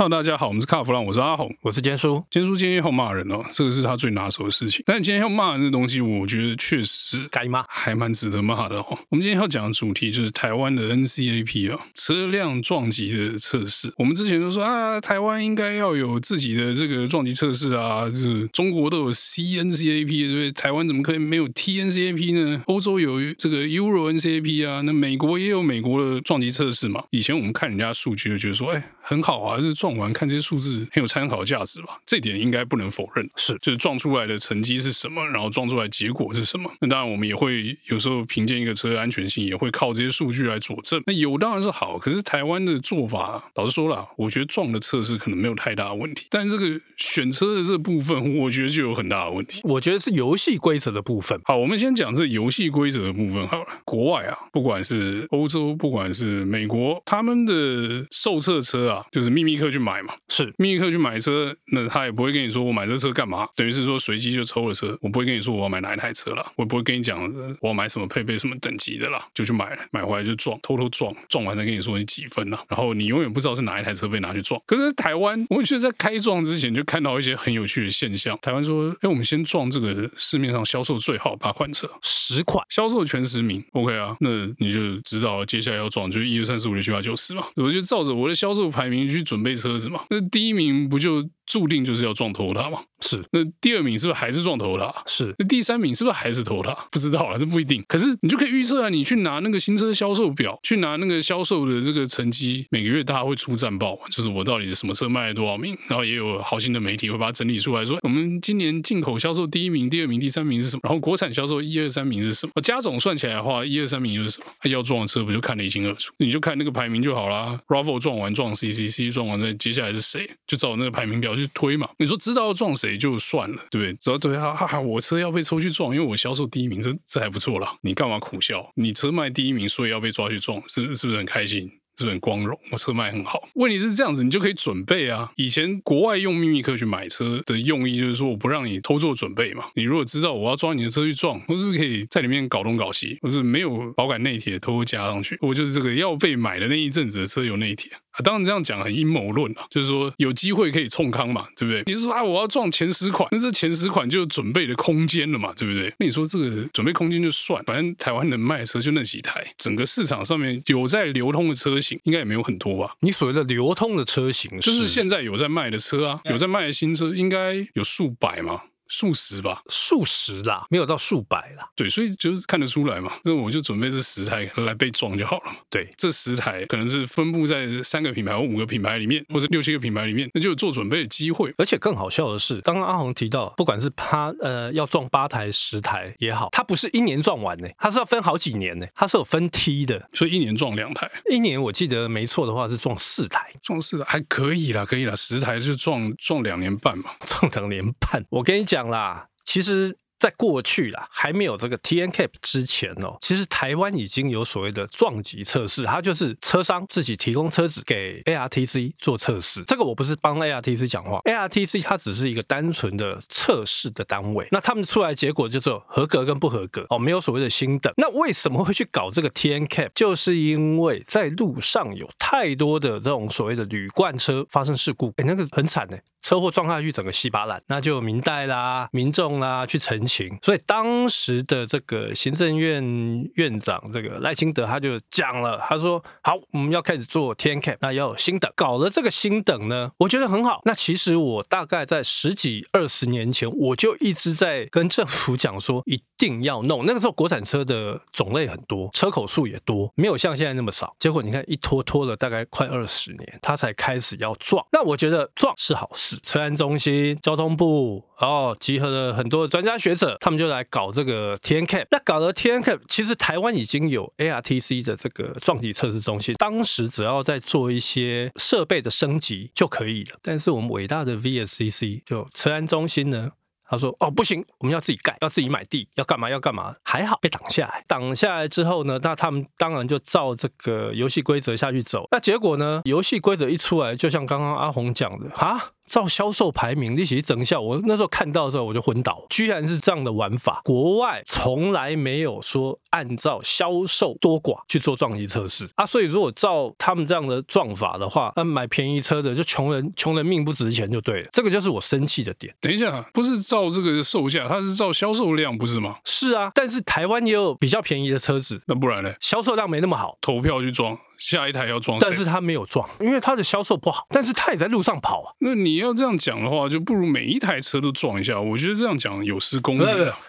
Hello，大家好，我们是卡弗朗，我是阿红，我是坚叔。坚叔今天要骂人哦，这个是他最拿手的事情。但今天要骂人的东西，我觉得确实该骂，还蛮值得骂的哦。我们今天要讲的主题就是台湾的 NCAP 啊，车辆撞击的测试。我们之前都说啊，台湾应该要有自己的这个撞击测试啊，就是中国都有 CNCAP，对不对？台湾怎么可以没有 TNCAP 呢？欧洲有这个 Euro NCAP 啊，那美国也有美国的撞击测试嘛。以前我们看人家数据就觉得说，哎，很好啊，这撞。撞完看这些数字很有参考价值吧？这点应该不能否认。是，就是撞出来的成绩是什么，然后撞出来结果是什么。那当然，我们也会有时候凭借一个车的安全性，也会靠这些数据来佐证。那有当然是好，可是台湾的做法，老实说了，我觉得撞的测试可能没有太大的问题，但这个选车的这部分，我觉得就有很大的问题。我觉得是游戏规则的部分。好，我们先讲这游戏规则的部分好了。国外啊，不管是欧洲，不管是美国，他们的受测车啊，就是秘密客去买嘛，是。秘密客去买车，那他也不会跟你说我买这车干嘛，等于是说随机就抽了车。我不会跟你说我要买哪一台车了，我也不会跟你讲我要买什么配备什么等级的啦，就去买了，买回来就撞，偷偷撞，撞完再跟你说你几分了，然后你永远不知道是哪一台车被拿去撞。可是台湾，我觉得在开撞之前就看到一些很有趣的现象。台湾说，哎，我们先撞这个市面上销售最好八款车，十款销售全十名，OK 啊，那你就知道接下来要撞，就一二三四五六七八九十嘛，我就照着我的销售排名去准备车子嘛，那第一名不就？注定就是要撞 Toyota 嘛？是。那第二名是不是还是撞 Toyota？是。那第三名是不是还是 Toyota？不知道了，这不一定。可是你就可以预测啊，你去拿那个新车销售表，去拿那个销售的这个成绩，每个月大家会出战报，就是我到底是什么车卖了多少名，然后也有好心的媒体会把它整理出来说，我们今年进口销售第一名、第二名、第三名是什么？然后国产销售一二三名是什么？加总算起来的话，一二三名又是什么？他要撞的车不就看得一清二楚？你就看那个排名就好啦。Rav4 撞完撞 CCC 撞完，再接下来是谁？就照那个排名表去推嘛。你说。知道要撞谁就算了，对不对？只要对哈哈哈，我车要被抽去撞，因为我销售第一名，这这还不错啦。你干嘛苦笑？你车卖第一名，所以要被抓去撞，是是不是很开心？是不是很光荣？我车卖很好。问题是这样子，你就可以准备啊。以前国外用秘密客去买车的用意，就是说我不让你偷做准备嘛。你如果知道我要抓你的车去撞，我是不是可以在里面搞东搞西？我是没有保杆内铁偷偷加上去，我就是这个要被买的那一阵子的车有内铁。当然这样讲很阴谋论啊，就是说有机会可以冲康嘛，对不对？你是说啊，我要撞前十款，那这前十款就有准备的空间了嘛，对不对？那你说这个准备空间就算，反正台湾能卖的车就那几台，整个市场上面有在流通的车型应该也没有很多吧？你所谓的流通的车型，就是现在有在卖的车啊，有在卖的新车，应该有数百吗？数十吧，数十啦，没有到数百啦。对，所以就是看得出来嘛。那我就准备这十台 来被撞就好了嘛。对，这十台可能是分布在三个品牌或五个品牌里面，或者六七个品牌里面，那就有做准备的机会。而且更好笑的是，刚刚阿红提到，不管是他呃要撞八台、十台也好，他不是一年撞完呢，他是要分好几年呢，他是有分梯的，所以一年撞两台。一年我记得没错的话是撞四台，撞四台还可以啦，可以啦，十台就撞撞两年半嘛，撞两年半。我跟你讲。讲啦，其实。在过去啦，还没有这个 TNCAP 之前哦，其实台湾已经有所谓的撞击测试，它就是车商自己提供车子给 ARTC 做测试。这个我不是帮 ARTC 讲话，ARTC 它只是一个单纯的测试的单位。那他们出来结果就只有合格跟不合格哦，没有所谓的新等。那为什么会去搞这个 TNCAP？就是因为在路上有太多的这种所谓的铝罐车发生事故，哎，那个很惨呢，车祸撞下去整个稀巴烂，那就明代啦、民众啦去澄清，所以当时的这个行政院院长这个赖清德他就讲了，他说：“好，我们要开始做天 cap，那要有星等。搞了这个星等呢，我觉得很好。那其实我大概在十几二十年前，我就一直在跟政府讲说，一定要弄。那个时候国产车的种类很多，车口数也多，没有像现在那么少。结果你看，一拖拖了大概快二十年，他才开始要撞。那我觉得撞是好事。车安中心、交通部，然后集合了很多专家学者，他们。就来搞这个 TNCAP，那搞了 TNCAP，其实台湾已经有 ARTC 的这个撞击测试中心，当时只要在做一些设备的升级就可以了。但是我们伟大的 VSCC 就车安中心呢，他说哦不行，我们要自己盖，要自己买地，要干嘛要干嘛，还好被挡下来。挡下来之后呢，那他们当然就照这个游戏规则下去走。那结果呢，游戏规则一出来，就像刚刚阿红讲的啊。照销售排名，你一起整下。我那时候看到的时候我就昏倒，居然是这样的玩法。国外从来没有说按照销售多寡去做撞击测试啊，所以如果照他们这样的撞法的话，那买便宜车的就穷人，穷人命不值钱就对了。这个就是我生气的点。等一下，不是照这个售价，它是照销售量，不是吗？是啊，但是台湾也有比较便宜的车子，那不然呢？销售量没那么好，投票去撞。下一台要撞，但是他没有撞，因为他的销售不好，但是他也在路上跑啊。那你要这样讲的话，就不如每一台车都撞一下。我觉得这样讲有失公允。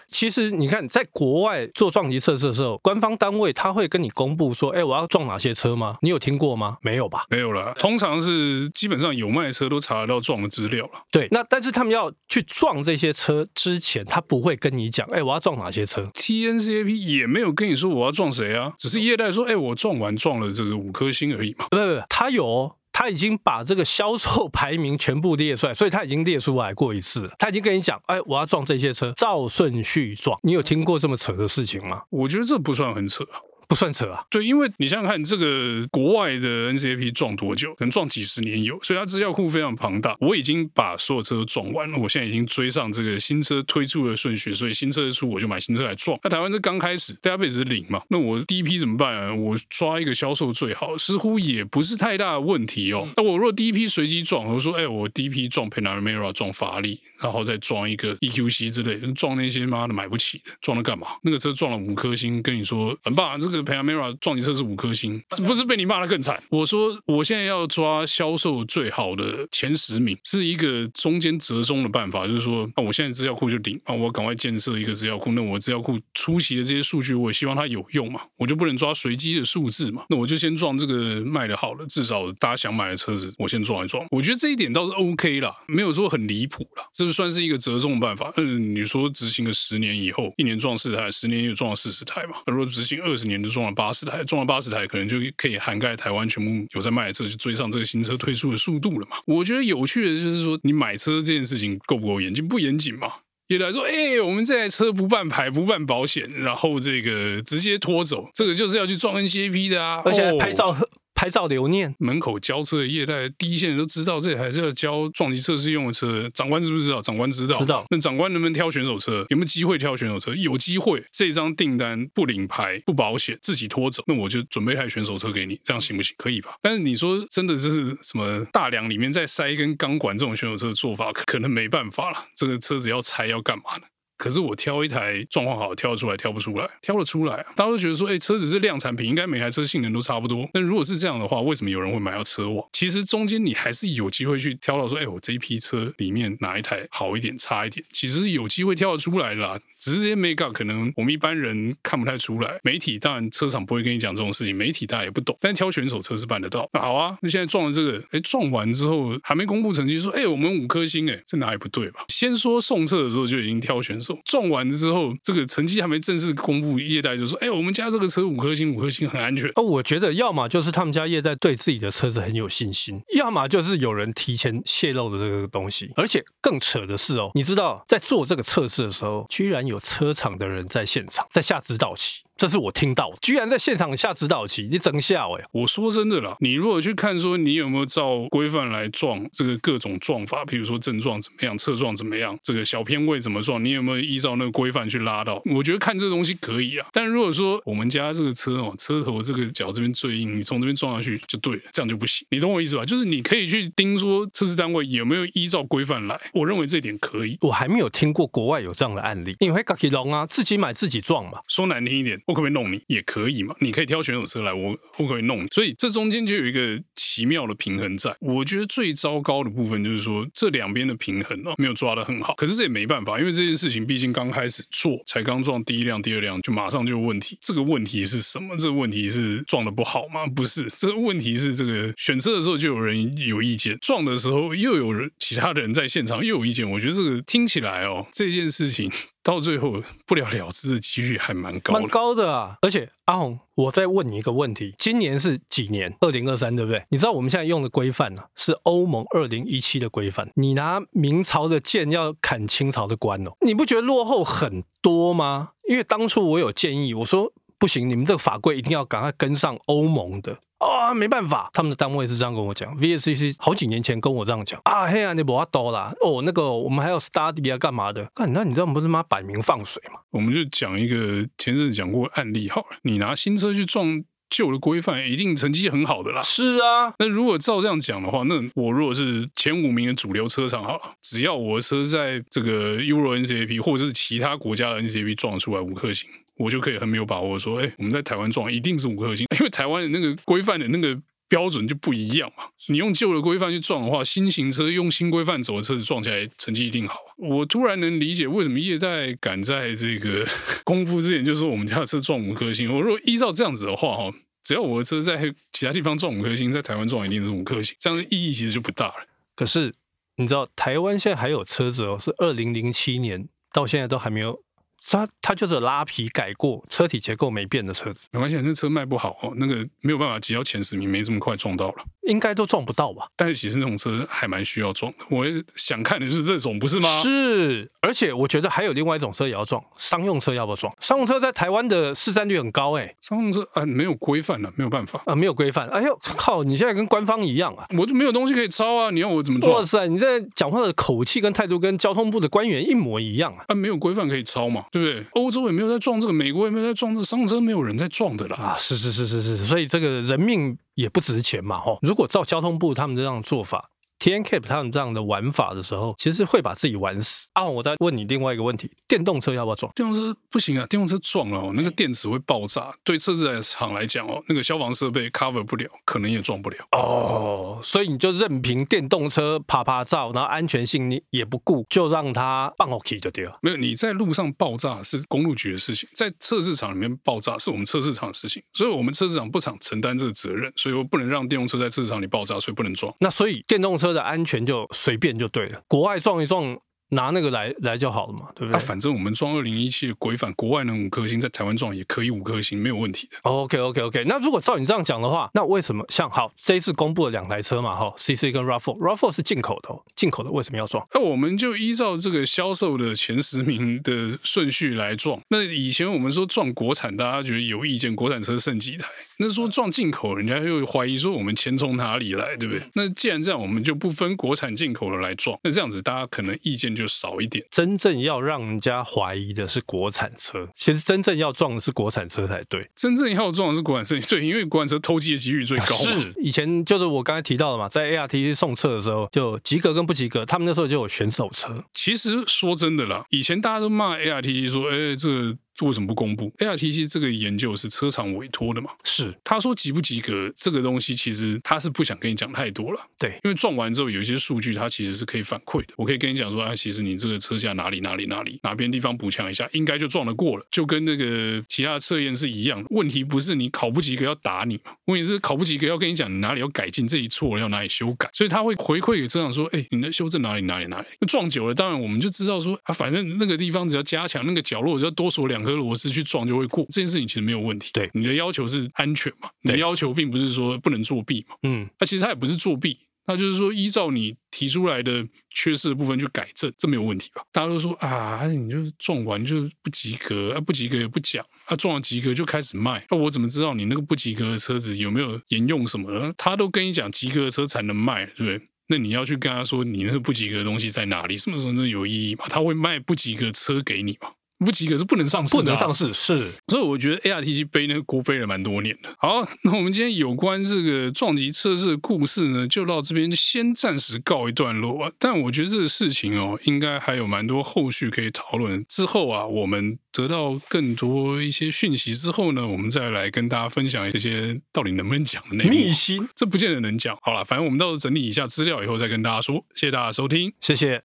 其实你看，在国外做撞击测试的时候，官方单位他会跟你公布说：“哎，我要撞哪些车吗？”你有听过吗？没有吧？没有了。通常是基本上有卖车都查得到撞的资料了。对，那但是他们要去撞这些车之前，他不会跟你讲：“哎，我要撞哪些车。”TNCAP 也没有跟你说我要撞谁啊，只是业代说：“哎，我撞完撞了这个五颗星而已嘛。”不不不，他有，他已经把这个销售排名全部列出来，所以他已经列出来过一次了。他已经跟你讲，哎，我要撞这些车，照顺序撞。你有听过这么扯的事情吗？我觉得这不算很扯。不算扯啊，对，因为你想想看，这个国外的 NCAP 撞多久？可能撞几十年有，所以它资料库非常庞大。我已经把所有车都撞完了，我现在已经追上这个新车推出的顺序，所以新车一出我就买新车来撞。那台湾这刚开始，大家 database 是零嘛？那我第一批怎么办啊？我抓一个销售最好，似乎也不是太大的问题哦。那我如果第一批随机撞，我说，哎，我第一批撞 Panamera 撞法拉利，然后再撞一个 EQC 之类的，撞那些妈的买不起的，撞了干嘛？那个车撞了五颗星，跟你说很棒，这个 Panamera 撞。测试五颗星，是不是被你骂得更惨？我说我现在要抓销售最好的前十名，是一个中间折中的办法，就是说，那我现在资料库就顶啊，我赶快建设一个资料库。那我资料库出席的这些数据，我也希望它有用嘛，我就不能抓随机的数字嘛。那我就先撞这个卖的好的，至少大家想买的车子，我先撞一撞。我觉得这一点倒是 OK 啦，没有说很离谱啦，这算是一个折中的办法。嗯，你说执行个十年以后，一年撞四台，十年又撞了四十台嘛？那如果执行二十年，就撞了八十台。装了八十台，可能就可以涵盖台湾全部有在卖的车，就追上这个新车推出的速度了嘛？我觉得有趣的就是说，你买车这件事情够不够严谨？不严谨嘛？也来说，哎、欸，我们这台车不办牌、不办保险，然后这个直接拖走，这个就是要去撞 NCAP 的啊，而且拍照。拍照留念，门口交车的业代第一线人都知道，这还是要交撞击测试用的车。长官知不知道？长官知道。知道。那长官能不能挑选手车？有没有机会挑选手车？有机会。这张订单不领牌、不保险，自己拖走，那我就准备一台选手车给你，这样行不行？可以吧？但是你说真的，这是什么大梁里面再塞一根钢管这种选手车的做法，可能没办法了。这个车子要拆要干嘛呢？可是我挑一台状况好，挑得出来，挑不出来，挑得出来！大家都觉得说，哎，车子是量产品，应该每台车性能都差不多。但如果是这样的话，为什么有人会买到车网？其实中间你还是有机会去挑到说，哎，我这一批车里面哪一台好一点，差一点，其实是有机会挑得出来的啦。只是这些 mega 可能我们一般人看不太出来。媒体当然车厂不会跟你讲这种事情，媒体大家也不懂。但挑选手车是办得到。那好啊，那现在撞了这个，哎，撞完之后还没公布成绩，说，哎，我们五颗星，哎，这哪里不对吧？先说送车的时候就已经挑选手，撞完之后这个成绩还没正式公布，业代就说，哎，我们家这个车五颗星，五颗星很安全。哦，我觉得要么就是他们家业代对自己的车子很有信心，要么就是有人提前泄露的这个东西。而且更扯的是哦，你知道在做这个测试的时候，居然有车厂的人在现场，在下指导棋。这是我听到，居然在现场下指导棋，你真下哎！我说真的啦，你如果去看说你有没有照规范来撞这个各种撞法，比如说正撞怎么样，侧撞怎么样，这个小偏位怎么撞，你有没有依照那个规范去拉到？我觉得看这个东西可以啊。但如果说我们家这个车哦，车头这个角这边最硬，你从这边撞下去就对了，这样就不行。你懂我意思吧？就是你可以去盯说测试单位有没有依照规范来，我认为这点可以。我还没有听过国外有这样的案例，你会自己弄啊，自己买自己撞嘛。说难听一点，我可不可以弄你？也可以嘛，你可以挑选手车来，我我可以弄你。所以这中间就有一个奇妙的平衡在。我觉得最糟糕的部分就是说，这两边的平衡哦没有抓得很好。可是这也没办法，因为这件事情毕竟刚开始做，才刚撞第一辆、第二辆，就马上就有问题。这个问题是什么？这个问题是撞得不好吗？不是，这个问题是这个选车的时候就有人有意见，撞的时候又有人其他的人在现场又有意见。我觉得这个听起来哦，这件事情。到最后不了了之的几率还蛮高，蛮高的啊！而且阿红，我再问你一个问题：今年是几年？二零二三，对不对？你知道我们现在用的规范呢，是欧盟二零一七的规范。你拿明朝的剑要砍清朝的官哦，你不觉得落后很多吗？因为当初我有建议，我说。不行，你们这个法规一定要赶快跟上欧盟的啊！没办法，他们的单位是这样跟我讲，VSCC 好几年前跟我这样讲啊，嘿啊，你不要多啦，哦，那个我们还要 study 啊，干嘛的？干，那你这样不是妈摆明放水吗？我们就讲一个前阵子讲过案例好了，你拿新车去撞。旧的规范一定成绩很好的啦。是啊，那如果照这样讲的话，那我如果是前五名的主流车厂，好了，只要我的车在这个 Euro NCAP 或者是其他国家的 NCAP 撞出来五颗星，我就可以很没有把握说，哎，我们在台湾撞一定是五颗星，因为台湾的那个规范的那个标准就不一样嘛。你用旧的规范去撞的话，新型车用新规范走的车子撞起来成绩一定好。我突然能理解为什么业代敢在这个 功夫之前就说我们家的车撞五颗星。我如果依照这样子的话，哈。只要我的车在其他地方撞五颗星，在台湾撞一定是五颗星，这样的意义其实就不大了。可是你知道，台湾现在还有车子哦，是二零零七年到现在都还没有。它它就是拉皮改过，车体结构没变的车子，没关系，那车卖不好哦，那个没有办法挤到前十名，没这么快撞到了，应该都撞不到吧？但是其实那种车还蛮需要撞的，我想看的就是这种，不是吗？是，而且我觉得还有另外一种车也要撞，商用车要不要撞？商用车在台湾的市占率很高哎，商用车啊没有规范了，没有办法啊，没有规范，哎呦靠，你现在跟官方一样啊，我就没有东西可以抄啊，你要我怎么撞？哇塞，你在讲话的口气跟态度跟交通部的官员一模一样啊，啊没有规范可以抄嘛，对不对？欧洲也。没有在撞这个，美国也没有在撞这个，商车没有人在撞的啦。啊，是是是是是，所以这个人命也不值钱嘛，吼。如果照交通部他们这样做法。TNCAP 他们这样的玩法的时候，其实会把自己玩死。阿宏，我再问你另外一个问题：电动车要不要撞？电动车不行啊，电动车撞了哦，那个电池会爆炸。对车子厂来讲哦，那个消防设备 cover 不了，可能也撞不了。哦，所以你就任凭电动车啪啪照，然后安全性你也不顾，就让它放 OK 就对了。没有，你在路上爆炸是公路局的事情，在测试场里面爆炸是我们测试场的事情，所以我们测试场不想承担这个责任，所以我不能让电动车在测试场里爆炸，所以不能撞。那所以电动车的安全就随便就对了，国外撞一撞。拿那个来来就好了嘛，对不对？啊，反正我们装二零一七的规范，国外那五颗星，在台湾撞也可以五颗星，没有问题的。OK OK OK，那如果照你这样讲的话，那为什么像好这一次公布了两台车嘛，哈，CC 跟 RAV4，RAV4 是进口的，进口的为什么要撞？那我们就依照这个销售的前十名的顺序来撞。那以前我们说撞国产，大家觉得有意见，国产车剩几台？那说撞进口，人家又怀疑说我们钱从哪里来，对不对？那既然这样，我们就不分国产进口的来撞。那这样子，大家可能意见就少一点。真正要让人家怀疑的是国产车，其实真正要撞的是国产车才对。真正要撞的是国产车，对，因为国产车偷机的几率最高。是，以前就是我刚才提到的嘛，在 ARTC 送车的时候，就及格跟不及格，他们那时候就有选手车。其实说真的啦，以前大家都骂 ARTC 说，哎，这个。为什么不公布？ARTC 这个研究是车厂委托的嘛？是，他说及不及格这个东西，其实他是不想跟你讲太多了。对，因为撞完之后有一些数据，它其实是可以反馈的。我可以跟你讲说，啊，其实你这个车架哪里哪里哪里哪边地方补强一下，应该就撞得过了，就跟那个其他测验是一样的。问题不是你考不及格要打你嘛？问题是考不及格要跟你讲你哪里要改进，这一错了要哪里修改。所以他会回馈给车厂说，哎，你的修正哪里哪里哪里。那撞久了，当然我们就知道说，啊，反正那个地方只要加强，那个角落只要多锁两颗螺丝去撞。就会过这件事情，其实没有问题。对，你的要求是安全嘛？你的要求并不是说不能作弊嘛？嗯，那其实他也不是作弊，那就是说依照你提出来的缺失的部分去改正，这没有问题吧？大家都说啊，你就是撞完就不及格啊，不及格也不讲，啊，撞完及格就开始卖，那我怎么知道你那个不及格的车子有没有沿用什么呢？他都跟你讲及格的车才能卖，对不对？那你要去跟他说你那个不及格的东西在哪里？什么时候那有意义嘛？他会卖不及格车给你吗？不及格是不能上市的，啊，不能上市是，所以我觉得 ARTG 背那个锅背了蛮多年的。好，那我们今天有关这个撞击测试的故事呢，就到这边先暂时告一段落啊。但我觉得这个事情哦，应该还有蛮多后续可以讨论。之后啊，我们得到更多一些讯息之后呢，我们再来跟大家分享一些到底能不能讲的内容。秘辛，这不见得能讲。好了，反正我们到时候整理一下资料以后再跟大家说。谢谢大家收听，谢谢。